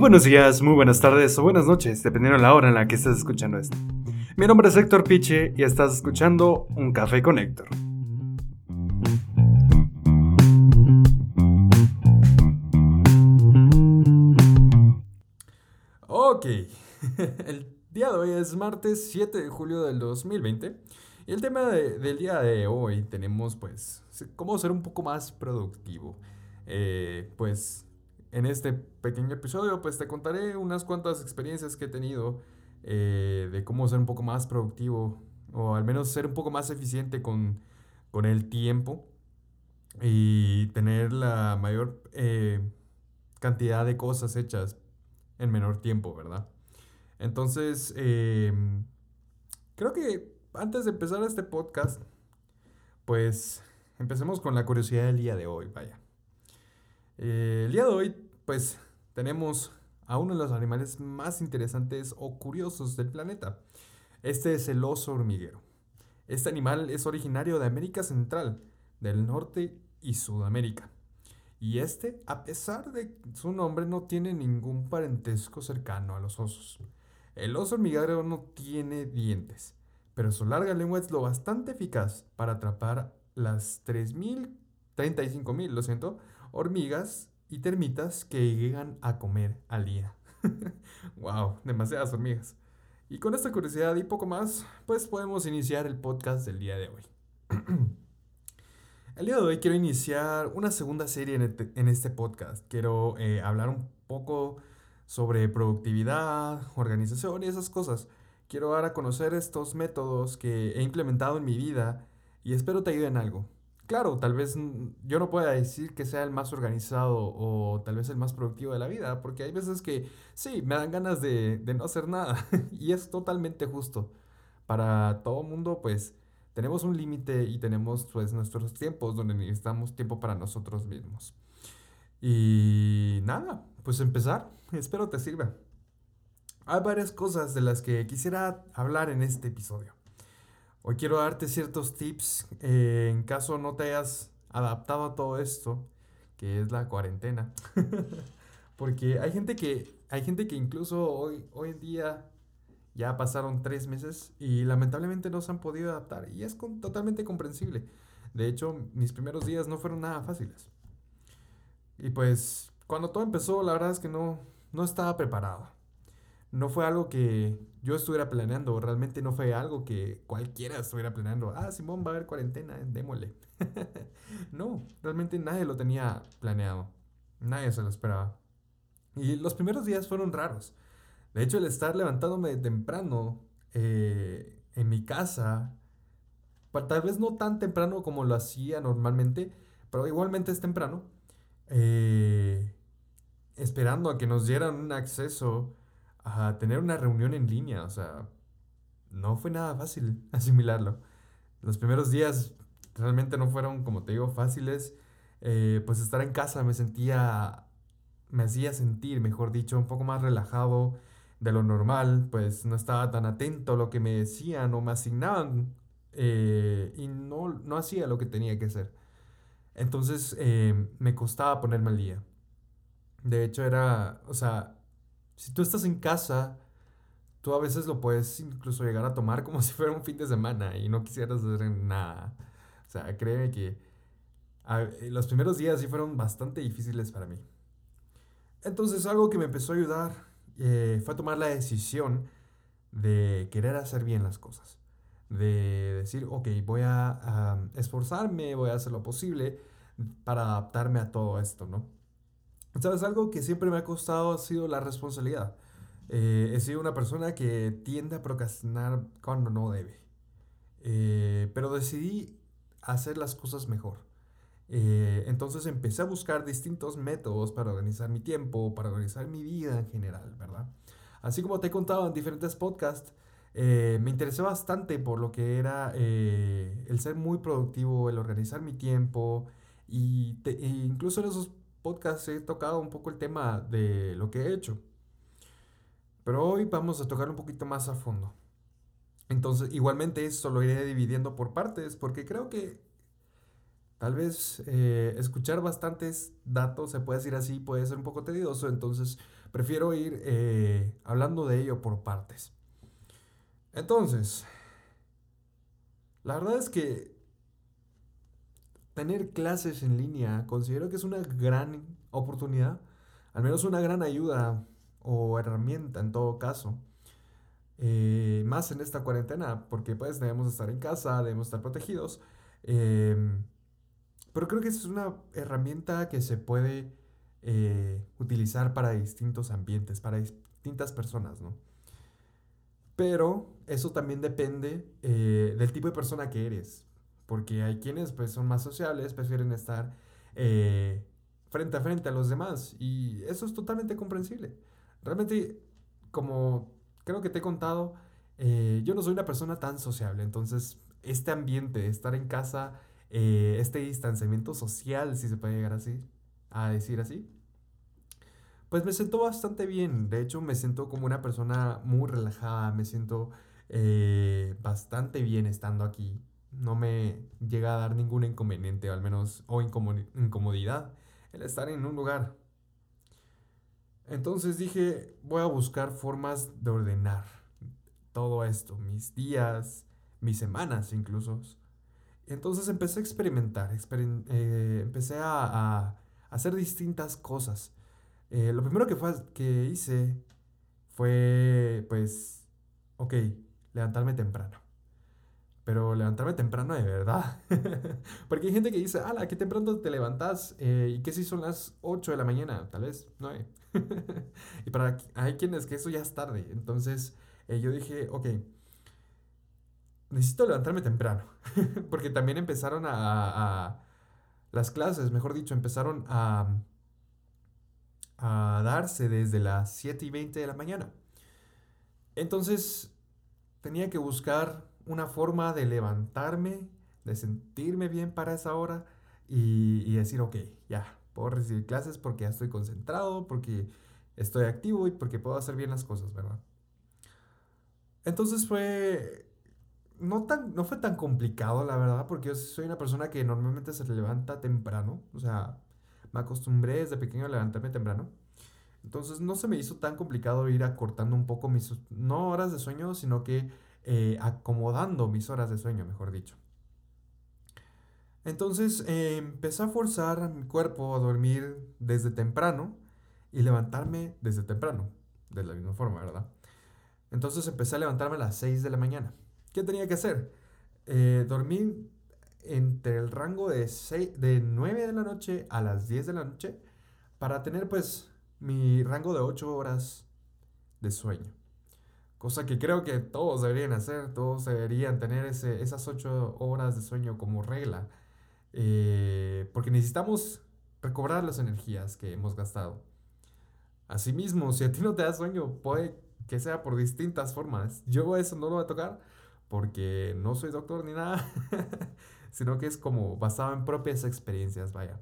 buenos días, muy buenas tardes o buenas noches, dependiendo de la hora en la que estés escuchando esto. Mi nombre es Héctor Piche y estás escuchando Un Café con Héctor. Ok, el día de hoy es martes 7 de julio del 2020 y el tema del día de hoy tenemos pues cómo ser un poco más productivo. Eh, pues en este pequeño episodio pues te contaré unas cuantas experiencias que he tenido eh, de cómo ser un poco más productivo o al menos ser un poco más eficiente con, el tiempo y tener la mayor eh, cantidad de cosas hechas en menor tiempo, ¿verdad? Entonces, em, creo que antes de empezar este podcast, pues empecemos con la curiosidad del día de hoy, vaya. Eh, el día de hoy, pues, tenemos a uno de los animales más interesantes o curiosos del planeta. Este es el oso hormiguero. Este animal es originario de América Central, del Norte y Sudamérica. Y este, a pesar de su nombre, no tiene ningún parentesco cercano a los osos. El oso hormiguero no tiene dientes, pero su larga lengua es lo bastante eficaz para atrapar las 3.000, 35.000, lo siento, hormigas y termitas que llegan a comer al día. wow, demasiadas hormigas. Y con esta curiosidad y poco más, pues podemos iniciar el podcast del día de hoy. el día de hoy quiero iniciar una segunda serie en, este podcast. Quiero eh, hablar un poco sobre productividad, organización y esas cosas. Quiero dar a conocer estos métodos que he implementado en mi vida y espero te ayuden en algo claro, tal vez yo no pueda decir que sea el más organizado o tal vez el más productivo de la vida, porque hay veces que sí, me dan ganas de, no hacer nada y es totalmente justo. Para todo mundo, pues tenemos un límite y tenemos pues nuestros tiempos donde necesitamos tiempo para nosotros mismos. Y nada, pues empezar, espero te sirva. Hay varias cosas de las que quisiera hablar en este episodio. Hoy quiero darte ciertos tips eh, en caso no te hayas adaptado a todo esto, que es la cuarentena. Porque hay gente que, hay gente que incluso hoy, hoy en día ya pasaron tres meses y lamentablemente no se han podido adaptar. Y es totalmente comprensible. De hecho, mis primeros días no fueron nada fáciles. Y pues, cuando todo empezó, la verdad es que no, no estaba preparado no fue algo que yo estuviera planeando, realmente no fue algo que cualquiera estuviera planeando. Ah, Simón va a haber cuarentena, démosle. no, realmente nadie lo tenía planeado. Nadie se lo esperaba. Y los primeros días fueron raros. De hecho, el estar levantándome temprano eh, en mi casa, tal vez no tan temprano como lo hacía normalmente, pero igualmente es temprano, eh, esperando a que nos dieran un acceso a tener una reunión en línea. O sea, no fue nada fácil asimilarlo. Los primeros días realmente no fueron, como te digo, fáciles. Eh, pues estar en casa me sentía, me hacía sentir, mejor dicho, un poco más relajado de lo normal, pues no estaba tan atento a lo que me decían o me asignaban eh, y no, no hacía lo que tenía que hacer. Entonces eh, me costaba ponerme al día. De hecho era, o sea, si tú estás en casa, tú a veces lo puedes incluso llegar a tomar como si fuera un fin de semana y no quisieras hacer nada. O sea, créeme que los primeros días sí fueron bastante difíciles para mí. Entonces algo que me empezó a ayudar eh, fue tomar la decisión de querer hacer bien las cosas. De decir, ok, voy a esforzarme, voy a hacer lo posible para adaptarme a todo esto, ¿no? ¿Sabes? Algo que siempre me ha costado ha sido la responsabilidad. Eh, he sido una persona que tiende a procrastinar cuando no debe. Eh, pero decidí hacer las cosas mejor. Eh, entonces empecé a buscar distintos métodos para organizar mi tiempo, para organizar mi vida en general, ¿verdad? Así como te he contado en diferentes podcasts, me interesé bastante por lo que era el ser muy productivo, el organizar mi tiempo y e incluso en esos podcast he tocado un poco el tema de lo que he hecho. Pero hoy vamos a tocar un poquito más a fondo. Entonces, igualmente esto lo iré dividiendo por partes porque creo que tal vez eh, escuchar bastantes datos, se puede decir así, puede ser un poco tedioso. Entonces, prefiero ir eh, hablando de ello por partes. Entonces, la verdad es que tener clases en línea considero que es una gran oportunidad, al menos una gran ayuda o herramienta en todo caso. Eh, más en esta cuarentena, porque pues debemos estar en casa, debemos estar protegidos. Em, pero creo que es una herramienta que se puede eh, utilizar para distintos ambientes, para distintas personas, ¿no? Pero eso también depende eh, del tipo de persona que eres. Porque hay quienes pues, son más sociables, prefieren estar eh, frente a frente a los demás. Y eso es totalmente comprensible. Realmente, como creo que te he contado, eh, yo no soy una persona tan sociable. Entonces, este ambiente, estar en casa, este distanciamiento social, si se puede llegar así, a decir así, pues me siento bastante bien. De hecho, me siento como una persona muy relajada. Me siento eh, bastante bien estando aquí. No me llega a dar ningún inconveniente, al menos, o incomodidad, el estar en un lugar. Entonces dije, voy a buscar formas de ordenar todo esto, mis días, mis semanas incluso. Entonces empecé a experimentar, eh, empecé a, hacer distintas cosas. Eh, lo primero que, fue, que hice fue, pues, ok, levantarme temprano. Pero levantarme temprano de verdad. Porque hay gente que dice, ala, qué temprano te levantas. Eh, ¿Y qué si son las 8 de la mañana? Tal vez 9. y para hay quienes que eso ya es tarde. Entonces eh, yo dije, ok, necesito levantarme temprano. Porque también empezaron a, a, Las clases, mejor dicho, empezaron a a darse desde las 7 y 20 de la mañana. Entonces tenía que buscar una forma de levantarme, de sentirme bien para esa hora y, decir, ok, ya, puedo recibir clases porque ya estoy concentrado, porque estoy activo y porque puedo hacer bien las cosas, ¿verdad? Entonces fue... No, tan, no fue tan complicado, la verdad, porque yo soy una persona que normalmente se levanta temprano. O sea, me acostumbré desde pequeño a levantarme temprano. Entonces no se me hizo tan complicado ir acortando un poco mis, no horas de sueño, sino que eh, acomodando mis horas de sueño, mejor dicho. Entonces eh, empecé a forzar a mi cuerpo a dormir desde temprano y levantarme desde temprano, de la misma forma, ¿verdad? Entonces empecé a levantarme a las 6 de la mañana. ¿Qué tenía que hacer? Eh, dormir entre el rango de, de 9 de la noche a las 10 de la noche para tener pues mi rango de 8 horas de sueño. Cosa que creo que todos deberían hacer, todos deberían tener ese, esas 8 horas de sueño como regla. Eh, porque necesitamos recobrar las energías que hemos gastado. Asimismo, si a ti no te da sueño, puede que sea por distintas formas. Yo eso no lo voy a tocar porque no soy doctor ni nada. sino que es como basado en propias experiencias, vaya.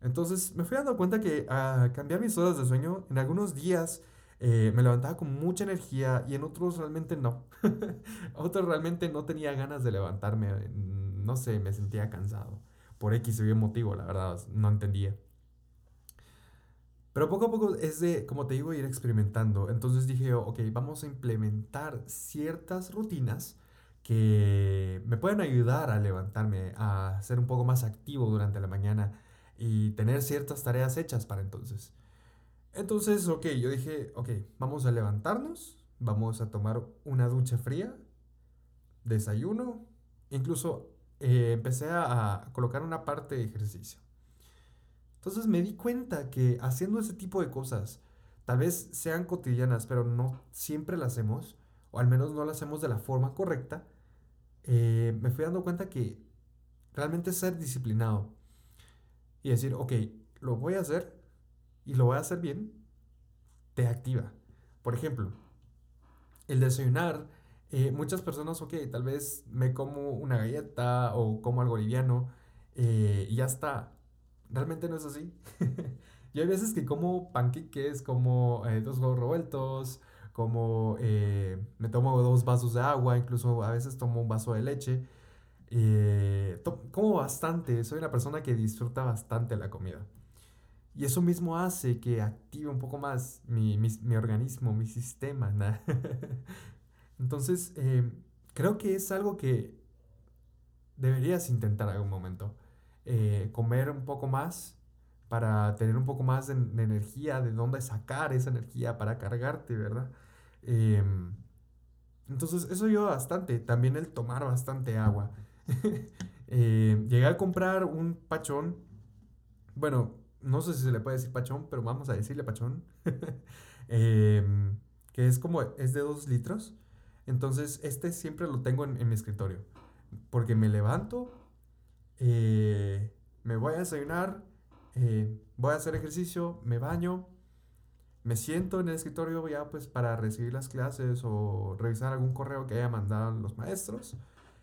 Entonces me fui dando cuenta que a cambiar mis horas de sueño, en algunos días eh, me levantaba con mucha energía y en otros realmente no. otros realmente no tenía ganas de levantarme, no sé, me sentía cansado. Por X o Y motivo, la verdad, no entendía. Pero poco a poco es de, como te digo, ir experimentando. Entonces dije, ok, vamos a implementar ciertas rutinas que me pueden ayudar a levantarme, a ser un poco más activo durante la mañana y tener ciertas tareas hechas para entonces. Entonces, ok, yo dije, ok, vamos a levantarnos, vamos a tomar una ducha fría, desayuno, incluso eh, empecé a, colocar una parte de ejercicio. Entonces me di cuenta que haciendo ese tipo de cosas, tal vez sean cotidianas, pero no siempre las hacemos, o al menos no lo hacemos de la forma correcta, eh, me fui dando cuenta que realmente ser disciplinado y decir, ok, lo voy a hacer y lo voy a hacer bien, te activa. Por ejemplo, el desayunar, eh, muchas personas, ok, tal vez me como una galleta o como algo liviano eh, y ya está. Realmente no es así. y hay veces que como panqueques, como dos huevos revueltos, como eh, me tomo dos vasos de agua, incluso a veces tomo un vaso de leche. Eh, como bastante, soy una persona que disfruta bastante la comida. Y eso mismo hace que active un poco más mi, mi, organismo, mi sistema. Entonces, eh, creo que es algo que deberías intentar algún momento. Eh, comer un poco más para tener un poco más de, energía, de dónde sacar esa energía para cargarte, ¿verdad? Em, entonces, eso ayuda bastante. También el tomar bastante agua. Eh, llegué a comprar un pachón. Bueno, no sé si se le puede decir pachón, pero vamos a decirle pachón. Em, que es como, es de dos litros. Entonces, este siempre lo tengo en, mi escritorio. Porque me levanto, eh, me voy a desayunar, eh, voy a hacer ejercicio, me baño, me siento en el escritorio ya pues para recibir las clases o revisar algún correo que haya mandado los maestros.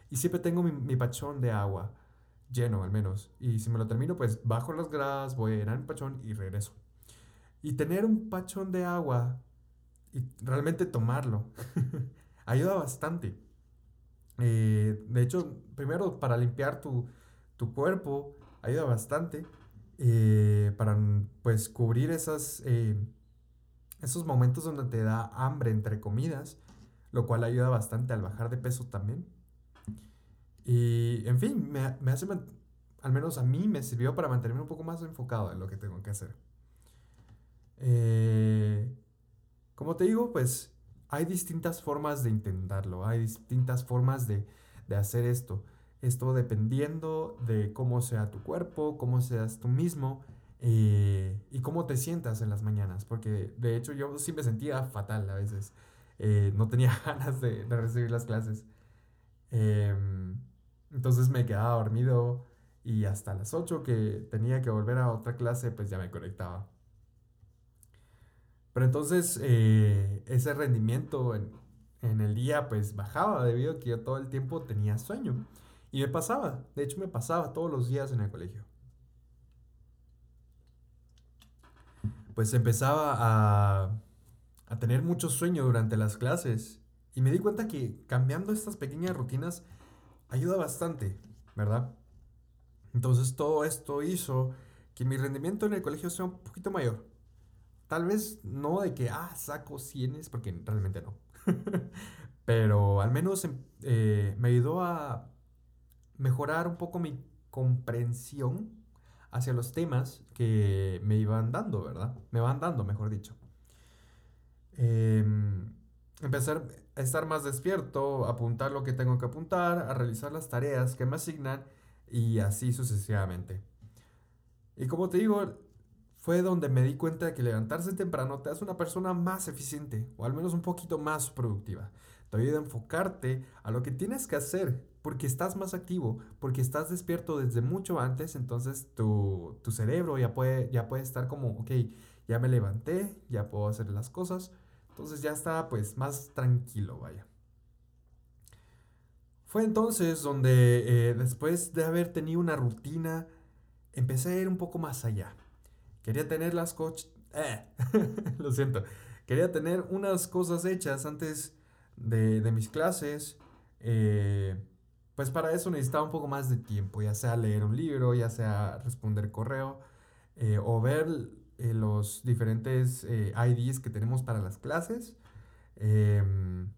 Y siempre tengo mi, pachón de agua lleno al menos. Y si me lo termino, pues bajo las gradas, voy a llenar mi pachón y regreso. Y tener un pachón de agua y realmente tomarlo ayuda bastante. Eh, de hecho, primero para limpiar tu, tu cuerpo ayuda bastante. Eh, para pues cubrir esas, eh, esos momentos donde te da hambre entre comidas, lo cual ayuda bastante al bajar de peso también. Y, en fin, me, me hace, al menos a mí me sirvió para mantenerme un poco más enfocado en lo que tengo que hacer. Eh, como te digo, pues hay distintas formas de intentarlo, hay distintas formas de, de hacer esto. Esto dependiendo de cómo sea tu cuerpo, cómo seas tú mismo eh, y cómo te sientas en las mañanas. Porque de hecho yo sí me sentía fatal a veces. Eh, no tenía ganas de, de recibir las clases. Em, entonces me quedaba dormido y hasta las 8 que tenía que volver a otra clase, pues ya me conectaba. Pero entonces eh, ese rendimiento en, en, el día pues bajaba debido a que yo todo el tiempo tenía sueño. Y me pasaba, de hecho me pasaba todos los días en el colegio. Pues empezaba a, a tener mucho sueño durante las clases y me di cuenta que cambiando estas pequeñas rutinas ayuda bastante, ¿verdad? Entonces todo esto hizo que mi rendimiento en el colegio sea un poquito mayor. Tal vez no de que, ah, saco cienes, porque realmente no. Pero al menos em, eh, me ayudó a mejorar un poco mi comprensión hacia los temas que me iban dando, ¿verdad? Me van dando, mejor dicho. Em, empezar a estar más despierto, apuntar lo que tengo que apuntar, a realizar las tareas que me asignan y así sucesivamente. Y como te digo, fue donde me di cuenta de que levantarse temprano te hace una persona más eficiente o al menos un poquito más productiva. Te ayuda a enfocarte a lo que tienes que hacer porque estás más activo, porque estás despierto desde mucho antes, entonces tu, tu cerebro ya puede, ya puede estar como, ok, ya me levanté, ya puedo hacer las cosas entonces ya estaba pues más tranquilo, vaya. Fue entonces donde eh, después de haber tenido una rutina, empecé a ir un poco más allá. Quería tener las cosas... Eh, lo siento. Quería tener unas cosas hechas antes de, mis clases. Eh, pues para eso necesitaba un poco más de tiempo, ya sea leer un libro, ya sea responder correo o ver eh, los diferentes eh, IDs que tenemos para las clases. Em,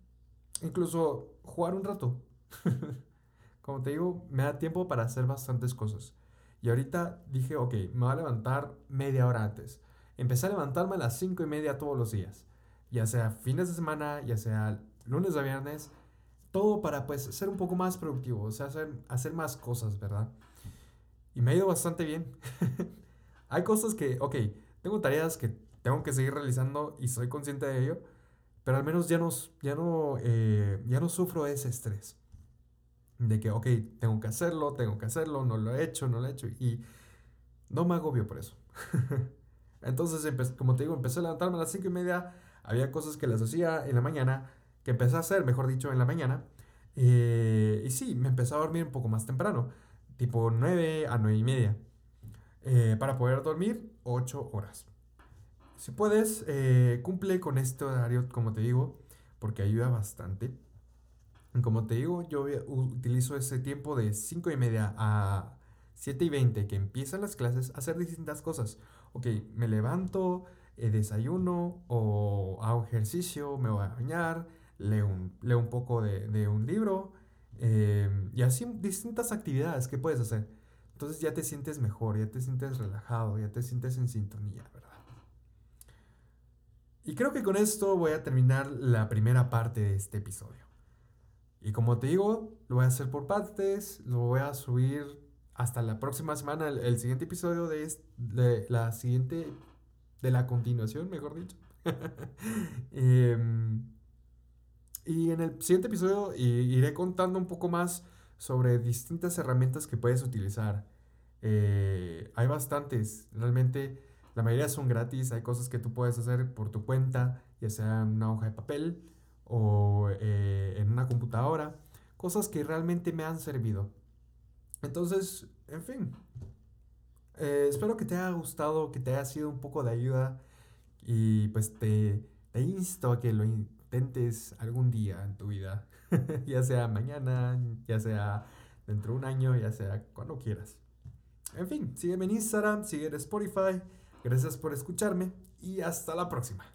incluso jugar un rato. Como te digo, me da tiempo para hacer bastantes cosas. Y ahorita dije, ok, me voy a levantar media hora antes. Empecé a levantarme a las 5 y media todos los días. Ya sea fines de semana, ya sea lunes a viernes. Todo para pues ser un poco más productivo, o sea, hacer, hacer más cosas, ¿verdad? Y me ha ido bastante bien. Hay cosas que, ok, tengo tareas que tengo que seguir realizando y soy consciente de ello, pero al menos ya no, ya no, eh, ya no sufro ese estrés. De que, ok, tengo que hacerlo, tengo que hacerlo, no lo he hecho, no lo he hecho. Y no me agobio por eso. Entonces, como te digo, empecé a levantarme a las 5 y media. Había cosas que las hacía en la mañana, que empecé a hacer, mejor dicho, en la mañana. Eh, y sí, me empecé a dormir un poco más temprano, tipo 9 a 9 y media. Eh, para poder dormir 8 horas. Si puedes, eh, cumple con este horario, como te digo, porque ayuda bastante. Como te digo, yo utilizo ese tiempo de 5 y media a 7 y 20 que empiezan las clases, hacer distintas cosas. Ok, me levanto, eh, desayuno o hago ejercicio, me voy a bañar, leo un, leo un poco de, un libro em, y así distintas actividades que puedes hacer. Entonces ya te sientes mejor, ya te sientes relajado, ya te sientes en sintonía, ¿verdad? Y creo que con esto voy a terminar la primera parte de este episodio. Y como te digo, lo voy a hacer por partes, lo voy a subir hasta la próxima semana, el, siguiente episodio de, la siguiente, de la continuación, mejor dicho. Em, y en el siguiente episodio iré contando un poco más sobre distintas herramientas que puedes utilizar. Eh, hay bastantes, realmente la mayoría son gratis, hay cosas que tú puedes hacer por tu cuenta, ya sea en una hoja de papel o eh, en una computadora, cosas que realmente me han servido. Entonces, en fin, eh, espero que te haya gustado, que te haya sido un poco de ayuda y pues te, te insto a que lo intentes algún día en tu vida, ya sea mañana, ya sea dentro de un año, ya sea cuando quieras. En fin, sígueme en Instagram, sígueme en Spotify. Gracias por escucharme y hasta la próxima.